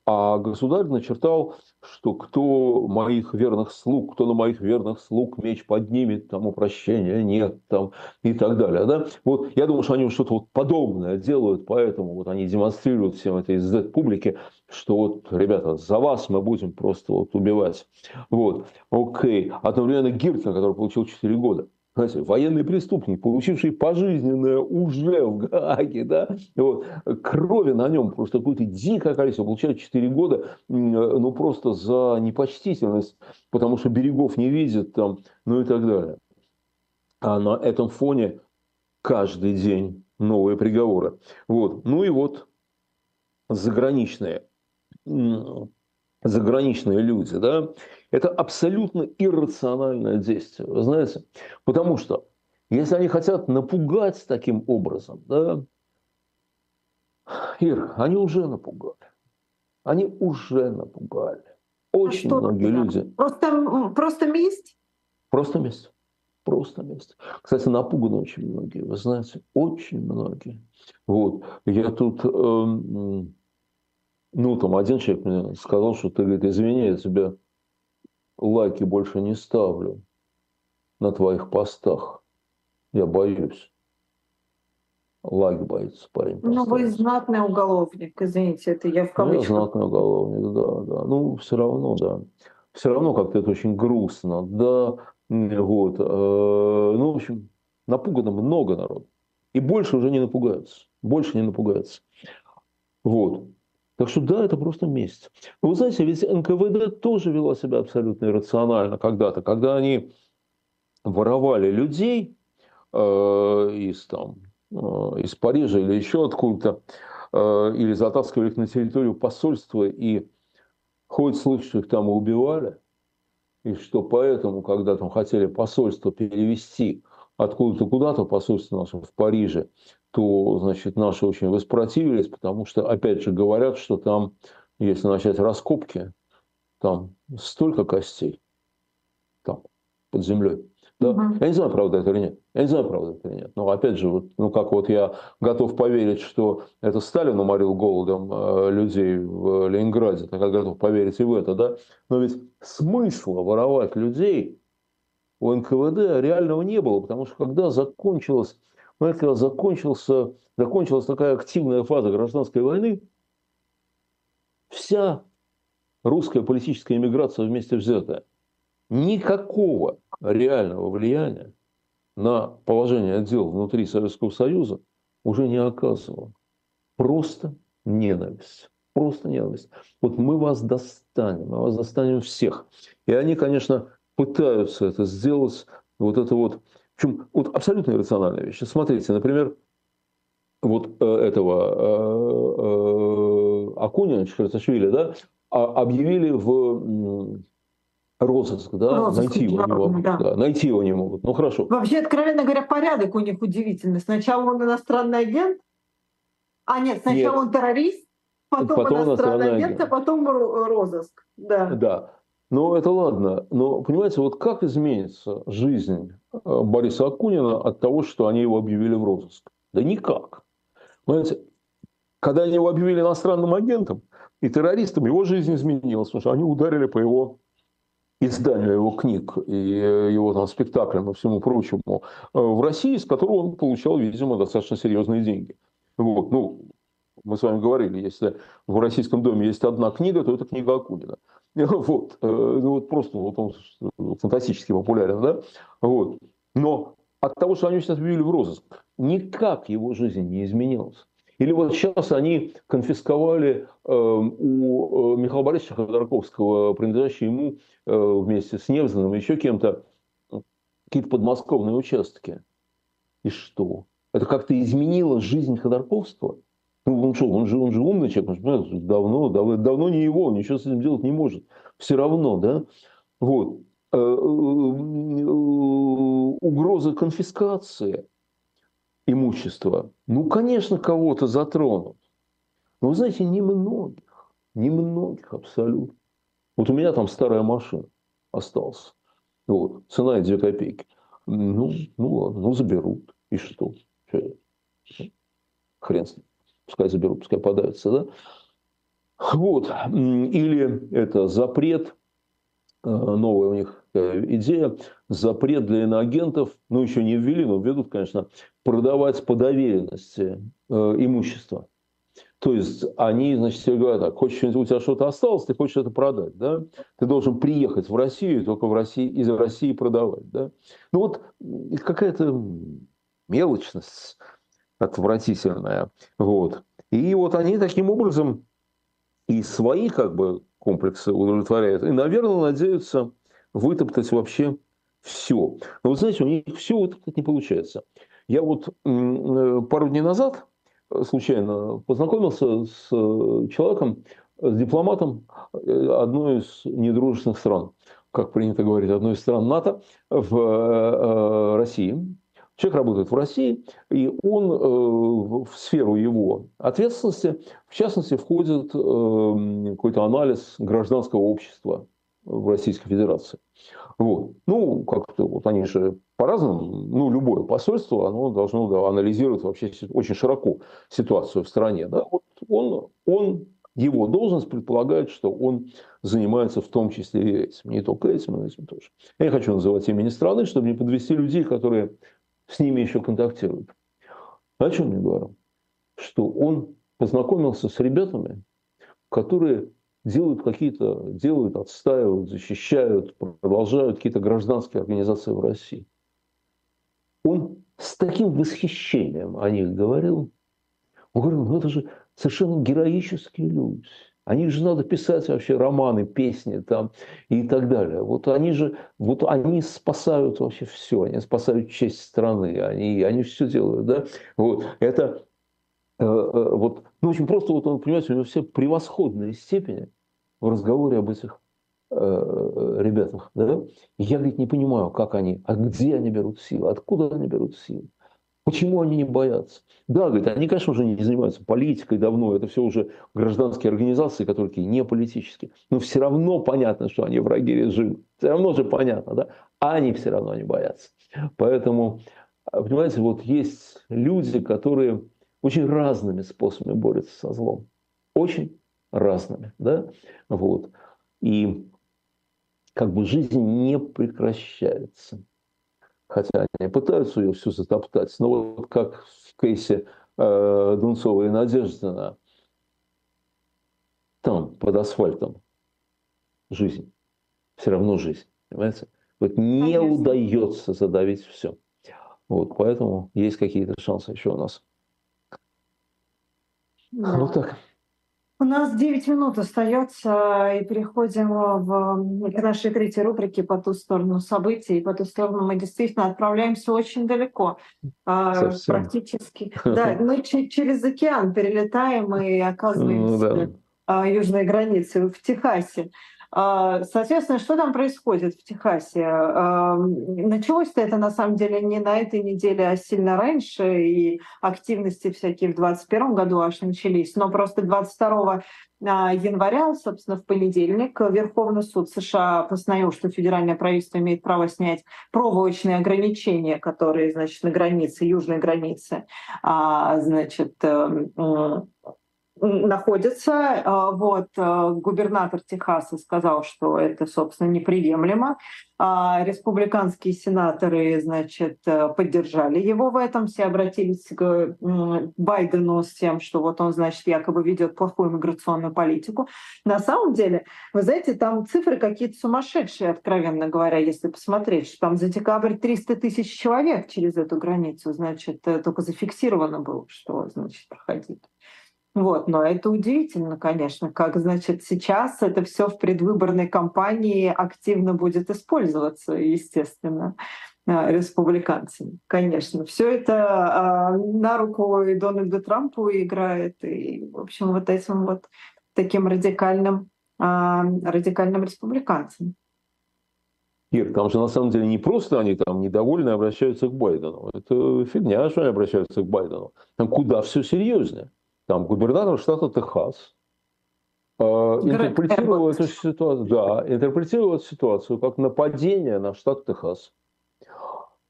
А государь начертал, что кто моих верных слуг, кто на моих верных слуг меч поднимет, тому прощения нет, там, и так далее. Да? Вот, я думаю, что они что-то вот подобное делают, поэтому вот они демонстрируют всем этой Z-публике, что вот, ребята, за вас мы будем просто вот убивать. Вот, окей. Одновременно Гиртон, который получил 4 года, знаете, военный преступник, получивший пожизненное уже в Гааге, да, вот, крови на нем просто какое-то дикое количество, получает 4 года, ну, просто за непочтительность, потому что берегов не видит, там, ну и так далее. А на этом фоне каждый день новые приговоры. Вот. Ну и вот заграничные, заграничные люди, да, это абсолютно иррациональное действие, вы знаете. Потому что если они хотят напугать таким образом, да, Ир, они уже напугали. Они уже напугали. Очень а многие это? люди. Просто, просто месть? Просто месть. Просто месть. Кстати, напуганы очень многие, вы знаете, очень многие. Вот. Я тут, э, ну, там один человек мне сказал, что ты, говорит, извини, я тебя лайки больше не ставлю на твоих постах. Я боюсь. Лайк боится парень. Ну, вы знатный уголовник, извините, это я в кавычках. Я знатный уголовник, да, да. Ну, все равно, да. Все равно как-то это очень грустно, да. Вот. Э, ну, в общем, напугано много народу. И больше уже не напугаются. Больше не напугаются. Вот. Так что да, это просто месть. Но вы знаете, ведь НКВД тоже вела себя абсолютно иррационально когда-то, когда они воровали людей э, из, там, э, из Парижа или еще откуда-то, э, или затаскивали их на территорию посольства, и хоть слышь, что их там убивали, и что поэтому, когда там хотели посольство перевести откуда-то куда-то, посольство наше в Париже, то, значит, наши очень воспротивились, потому что, опять же, говорят, что там, если начать раскопки, там столько костей, там, под землей. Да? Угу. Я не знаю, правда это или нет. Я не знаю, правда это или нет. Но опять же, вот, ну как вот я готов поверить, что это Сталин уморил голодом э, людей в Ленинграде, так я готов поверить и в это, да. Но ведь смысла воровать людей у НКВД реального не было, потому что когда закончилась, знаете, когда закончился, закончилась такая активная фаза гражданской войны, вся русская политическая иммиграция вместе взятая никакого реального влияния на положение дел внутри Советского Союза уже не оказывала. Просто ненависть. Просто ненависть. Вот мы вас достанем, мы вас достанем всех. И они, конечно, пытаются это сделать. Вот это вот, общем, вот абсолютно иррациональная вещь. Смотрите, например, вот э, этого э, э, Акунина, Чхарцашвили, да, а, объявили в розыск, да, розыск, найти его не могут. Да. Да, найти его не могут. Ну хорошо. Вообще, откровенно говоря, порядок у них удивительный. Сначала он иностранный агент, а нет, сначала нет. он террорист, потом, потом иностранный агент, агент, а потом розыск. Да. да. Но это ладно. Но, понимаете, вот как изменится жизнь э, Бориса Акунина от того, что они его объявили в розыск? Да никак. Понимаете, когда они его объявили иностранным агентом и террористом, его жизнь изменилась, потому что они ударили по его изданию его книг и его там спектаклям и всему прочему э, в России, с которого он получал, видимо, достаточно серьезные деньги. Вот. Ну, мы с вами говорили, если в Российском доме есть одна книга, то это книга Акунина. (laughs) Вот. Э, ну, вот просто вот он фантастически популярен, да? Вот. Но от того, что они сейчас ввели в розыск, никак его жизнь не изменилась. Или вот сейчас они конфисковали эм, у э, Михаила Борисовича Ходорковского, принадлежащие ему э, вместе с Невзаном, еще кем-то, какие-то подмосковные участки. И что? Это как-то изменило жизнь Ходорковского? Ну, он что, он же, он же умный человек, он же, давно, давно, давно не его, он ничего с этим делать не может. Все равно, да? Вот. Э, угроза конфискации имущества, ну, конечно, кого-то затронут. Но, вы знаете, немногих, немногих абсолютно. Вот у меня там старая машина осталась. Вот, цена 2 копейки. Ну, ну ладно, ну заберут. И что? Хрен с ним. Пускай заберут, пускай подавятся, да? Вот. Или это запрет, э, новая у них Э, идея, запрет для иноагентов, ну еще не ввели, но введут, конечно, продавать по доверенности э, имущество. То есть они, значит, себе говорят так, хочешь, у тебя что-то осталось, ты хочешь это продать, да? Ты должен приехать в Россию только в России, из России продавать, да? Ну вот какая-то мелочность отвратительная, вот. И вот они таким образом и свои как бы комплексы удовлетворяют, и, наверное, надеются вытоптать вообще все. Но вы знаете, у них все вытоптать не получается. Я вот э, пару дней назад э, случайно познакомился с э, человеком, с дипломатом одной из недружественных стран, как принято говорить, одной из стран НАТО в России. Человек работает в России, и он в сферу его ответственности, в частности, входит какой-то анализ гражданского общества в Российской Федерации. Вот. Ну, как-то вот они же по-разному, ну, любое посольство, оно должно да, анализировать вообще очень широко ситуацию в стране. Да? Вот он, он, его должность предполагает, что он занимается в том числе и этим. Не только этим, но и этим тоже. Я не хочу называть имени страны, чтобы не подвести людей, которые с ними еще контактируют. О чем я говорю? Что он познакомился с ребятами, которые делают какие-то, делают, отстаивают, защищают, продолжают какие-то гражданские организации в России. Он с таким восхищением о них говорил. Он говорил, ну это же, совершенно героические люди. Они же надо писать вообще романы, песни там и так далее. Вот они же, вот они спасают вообще все, они спасают честь страны, они, они все делают, да. Вот это э, э, вот, ну очень просто, вот он, понимаете, у него все превосходные степени в разговоре об этих э, ребятах, да. Я, говорит, не понимаю, как они, а где они берут силы, откуда они берут силы. Почему они не боятся? Да, говорит, они, конечно, уже не занимаются политикой давно, это все уже гражданские организации, которые такие не политические, но все равно понятно, что они враги режима. Все равно же понятно, да? А они все равно не боятся. Поэтому, понимаете, вот есть люди, которые очень разными способами борются со злом. Очень разными, да? Вот. И как бы жизнь не прекращается хотя они пытаются ее всю затоптать, но вот как в кейсе э, Дунцова и Надеждина, там, под асфальтом, жизнь, все равно жизнь, понимаете? Вот не Конечно. удается задавить все. Вот, поэтому есть какие-то шансы еще у нас. Да. Вот так. У нас 9 минут остается, и переходим в, к нашей третьей рубрике «По ту сторону событий». И по ту сторону мы действительно отправляемся очень далеко. А, Совсем. Практически. Да, (laughs) мы через океан перелетаем и оказываемся ну, да. А, южной границы в Техасе. А, соответственно, что там происходит в Техасе? А, началось-то это на самом деле не на этой неделе, а сильно раньше, и активности всякие в 2021 году аж начались. Но просто 22 а, января, собственно, в понедельник, Верховный суд США постановил, что федеральное правительство имеет право снять проволочные ограничения, которые, значит, на границе, южной границе, значит, находится. А, вот, э, губернатор Техаса сказал, что это, собственно, неприемлемо. А, республиканские сенаторы, значит, э, поддержали его в этом, все обратились к Байдену с тем, что вот он, значит, якобы ведет плохую миграционную политику. На самом деле, вы знаете, там цифры какие-то сумасшедшие, откровенно говоря, если посмотреть, что там за декабрь 300 тысяч человек через эту границу, значит, э, только зафиксировано было, что, значит, проходит. Вот, но это удивительно, конечно, как, значит, сейчас это все в предвыборной кампании активно будет использоваться, естественно, а, республиканцами. Конечно, все это а, на руку и Дональду Трампу играет, и, в общем, вот этим вот таким радикальным, а, радикальным республиканцам. Ир, там же на самом деле не просто они там недовольны обращаются к Байдену. Это фигня, что они обращаются к Байдену. Там куда все серьезнее там губернатор штата Техас. Э, интерпретировал эту ситуацию, да, интерпретировал эту ситуацию как нападение на штат Техас,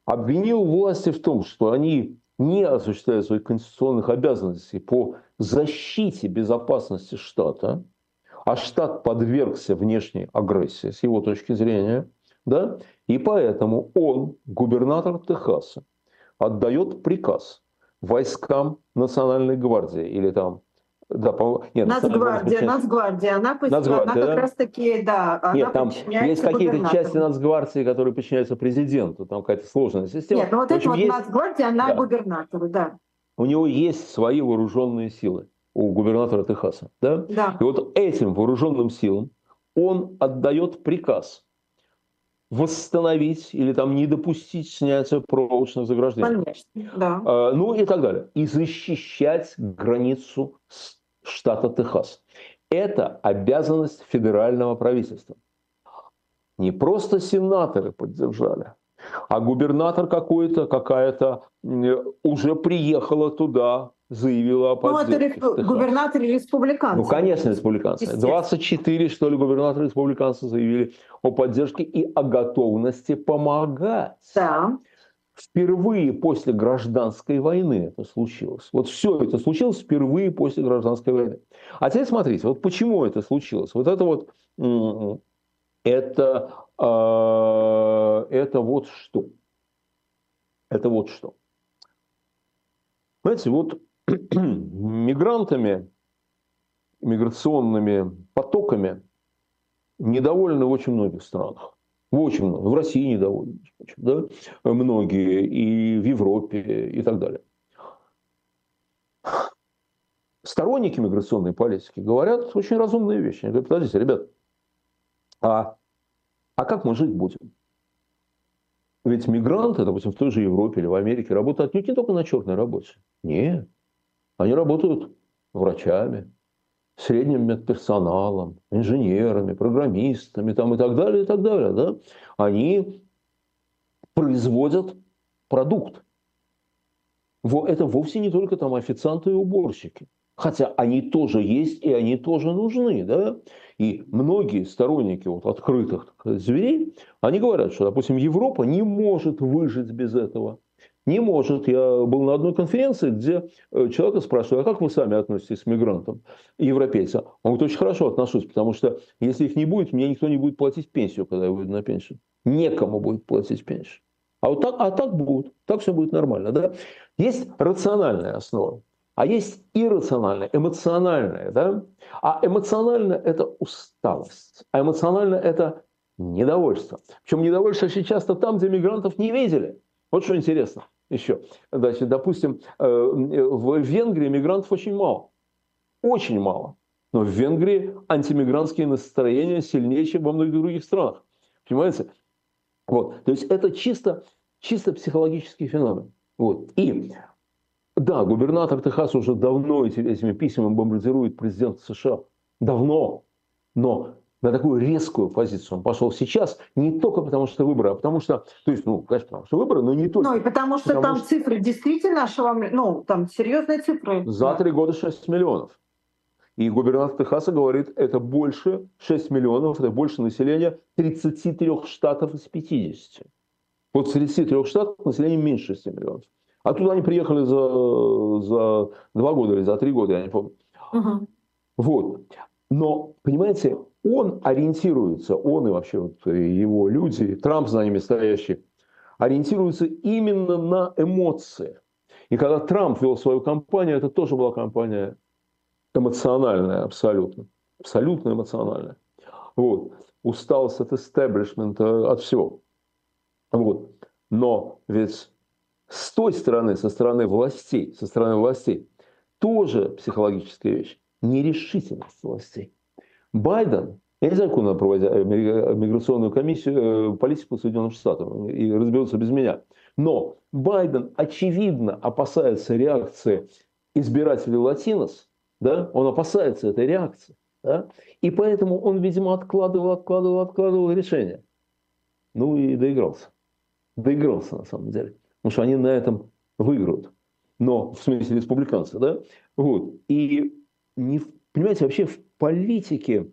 обвинил власти в том, что они не осуществляют своих конституционных обязанностей по защите безопасности штата, а штат подвергся внешней агрессии с его точки зрения, да, и поэтому он, губернатор Техаса, отдает приказ войскам Национальной гвардии или там да, по... Нет, Нацгвардия, Нацгвардия, она, Нацгвардия, она как да? раз таки, да, она Нет, там есть какие-то части Нацгвардии, которые подчиняются президенту, там какая-то сложная система. Нет, ну вот это вот есть... Нацгвардия, она да. губернатору, да. У него есть свои вооруженные силы, у губернатора Техаса, да? Да. И вот этим вооруженным силам он отдает приказ восстановить или там не допустить снятия проволочных заграждений. Конечно, да. А, ну и так далее. И защищать границу штата Техас. Это обязанность федерального правительства. Не просто сенаторы поддержали, а губернатор какой-то, какая-то уже приехала туда заявила о поддержке. Ну, это губернаторы республиканцы. Ну, конечно, республиканцы. 24, что ли, губернаторы республиканцы заявили о поддержке и о готовности помогать. Да. Впервые после гражданской войны это случилось. Вот все это случилось впервые после гражданской войны. А теперь смотрите, вот почему это случилось. Вот это вот, это, э, это вот что. Это вот что. Знаете, вот (clears throat) мигрантами, миграционными потоками недовольны в очень многих странах. В очень много. В России недовольны, да? многие, и в Европе, и так далее. сторонники миграционной политики говорят очень разумные вещи. Они говорят, подождите, ребят, а, а как мы жить будем? Ведь мигранты, допустим, в той же Европе или в Америке работают не только на черной работе. Нет. Они работают врачами, средним медперсоналом, инженерами, программистами там, и так далее, и так далее. Да? Они производят продукт. Это вовсе не только там официанты и уборщики. Хотя они тоже есть и они тоже нужны. Да? И многие сторонники вот открытых зверей, они говорят, что, допустим, Европа не может выжить без этого. Не может. Я был на одной конференции, где э, человека спрашиваю, а как вы сами относитесь к мигрантам, европейцам? Он говорит, очень хорошо отношусь, потому что если их не будет, мне никто не будет платить пенсию, когда я выйду на пенсию. Некому будет платить пенсию. А вот так, а так будет, так все будет нормально. Да? Есть рациональная основа, а есть иррациональная, эмоциональная. Да? А эмоциональная – это усталость, а эмоциональная – это недовольство. Причем недовольство очень часто там, где мигрантов не видели. Вот что интересно еще. Значит, допустим, э, в Венгрии мигрантов очень мало. Очень мало. Но в Венгрии антимигрантские настроения сильнее, чем во многих других странах. Понимаете? Вот. То есть это чисто, чисто психологический феномен. Вот. И да, губернатор Техаса уже давно этими письмами бомбардирует президента США. Давно. Но на такую резкую позицию он пошел сейчас не только потому, что выборы, а потому что, то есть, ну, конечно, потому что выборы, но не только. Ну и потому что потому там что... цифры действительно ошеломляют, ну, там серьезные цифры. За три года 6 миллионов. И губернатор Техаса говорит, это больше 6 миллионов, это больше населения 33 штатов из 50. Вот в 33 штатах население меньше 6 миллионов. А туда они приехали за, за два года или за три года, я не помню. Угу. Вот. Но, понимаете, он ориентируется, он и вообще вот его люди, Трамп за ними стоящий, ориентируются именно на эмоции. И когда Трамп вел свою кампанию, это тоже была кампания эмоциональная абсолютно. Абсолютно эмоциональная. Вот. Усталость от истеблишмента, от всего. Вот. Но ведь с той стороны, со стороны властей, со стороны властей, тоже психологическая вещь. Нерешительность властей. Байден, я не знаю, как он проводит э, миграционную комиссию, э, политику Соединенных Штатов, и разберутся без меня. Но Байден, очевидно, опасается реакции избирателей латинос, да? он опасается этой реакции. Да? И поэтому он, видимо, откладывал, откладывал, откладывал решение. Ну и доигрался. Доигрался на самом деле. Потому что они на этом выиграют. Но, в смысле, республиканцы, да? Вот. И, не, понимаете, вообще в политике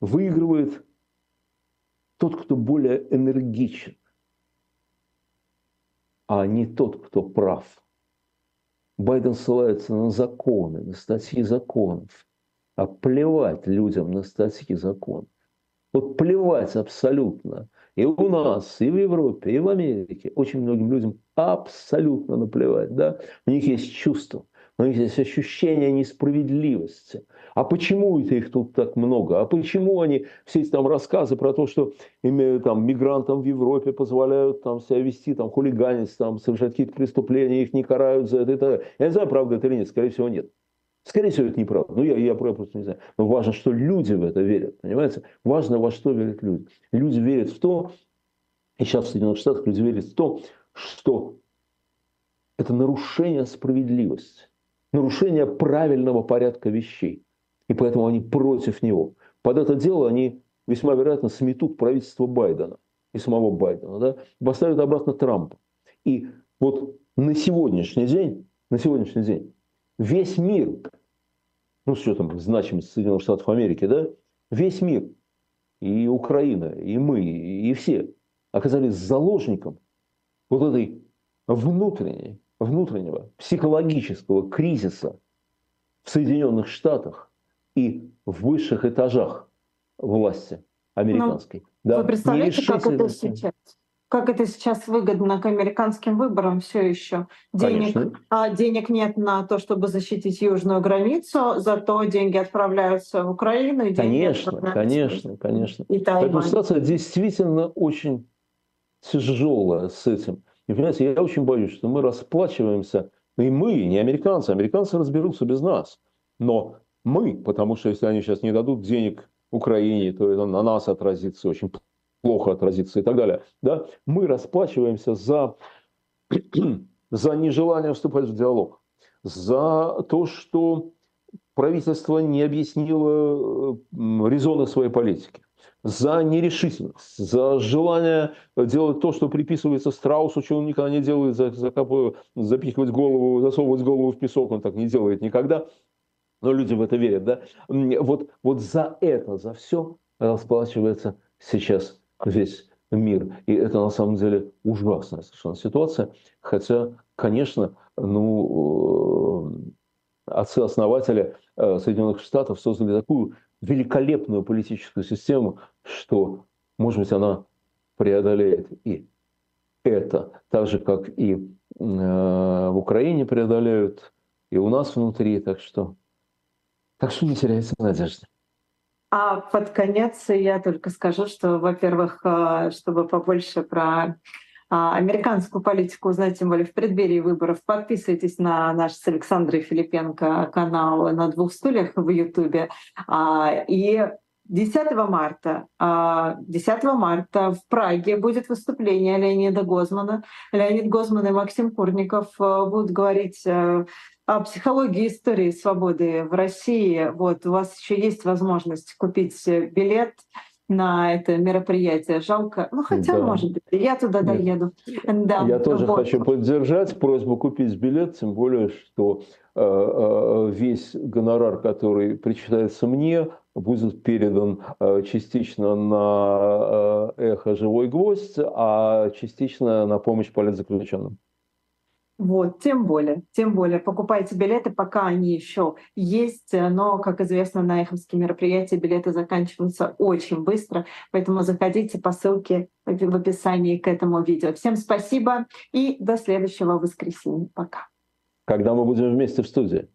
выигрывает тот, кто более энергичен, а не тот, кто прав. Байден ссылается на законы, на статьи законов. А плевать людям на статьи законов. Вот плевать абсолютно. И у нас, и в Европе, и в Америке очень многим людям абсолютно наплевать. Да? У них есть чувство, них есть ощущение несправедливости. А почему это их тут так много? А почему они, все эти там рассказы про то, что там, мигрантам в Европе позволяют там, себя вести, там, хулиганить, там, совершать какие-то преступления, их не карают за это далее. Я не знаю, правда это или нет, скорее всего, нет. Скорее всего, это неправда. Ну, я, я просто не знаю. Но важно, что люди в это верят. Понимаете? Важно, во что верят люди. Люди верят в то, и сейчас в Соединенных Штатах люди верят в то, что это нарушение справедливости, нарушение правильного порядка вещей. И поэтому они против него. Под это дело они весьма вероятно сметут правительство Байдена и самого Байдена, да, поставят обратно Трампа. И вот на сегодняшний день, на сегодняшний день весь мир, ну, с учетом значимости Соединенных Штатов Америки, да, весь мир, и Украина, и мы, и все оказались заложником вот этой внутренней, внутреннего психологического кризиса в Соединенных Штатах и в высших этажах власти американской. Ну, да, вы представляете, как это сейчас? как это сейчас выгодно к американским выборам все еще. Денег, а, денег нет на то, чтобы защитить южную границу, зато деньги отправляются в Украину. Конечно, конечно, конечно. И Поэтому ситуация действительно очень тяжелая с этим. И понимаете, я очень боюсь, что мы расплачиваемся И мы, не американцы. Американцы разберутся без нас. Но мы, потому что если они сейчас не дадут денег Украине, то это на нас отразится, очень плохо отразится и так далее. Да? Мы расплачиваемся за, (clears throat) за нежелание вступать в диалог, за то, что правительство не объяснило резоны своей политики, за нерешительность, за желание делать то, что приписывается Страусу, чего он никогда не делает, закапывать, запихивать голову, засовывать голову в песок, он так не делает никогда. Но люди в это верят, да? Вот, вот за это, за все расплачивается сейчас весь мир. И это на самом деле ужасная совершенно ситуация. Хотя, конечно, ну, э, отцы-основатели э, Соединенных Штатов создали такую великолепную политическую систему, что, может быть, она преодолеет и это, так же, как и э, в Украине преодолеют, и у нас внутри. Так что так что не теряется надежда. А под конец я только скажу, что, во-первых, э, чтобы побольше про американскую политику узнать, тем более в преддверии выборов, подписывайтесь на наш с Александрой Филипенко канал на двух стульях в Ютубе. А, и 10 марта, 10 а, марта в Праге будет выступление Леонида Гозмана. Леонид Гозман и Максим Курников будут говорить о психологии истории свободы в России. Вот у вас еще есть возможность купить билет на это мероприятие. Жалко. Ну, хотя, да. может быть, я туда Нет. доеду. Да, я тоже вот. хочу поддержать просьбу купить билет, тем более, что э, э, весь гонорар, который причитается мне, будет передан э, частично на э, эхо «Живой гвоздь», а частично на помощь политзаключенным. Вот, тем более, тем более, покупайте билеты, пока они еще есть, но, как известно, на эховские мероприятия билеты заканчиваются очень быстро, поэтому заходите по ссылке в описании к этому видео. Всем спасибо и до следующего воскресенья. Пока. Когда мы будем вместе в студии?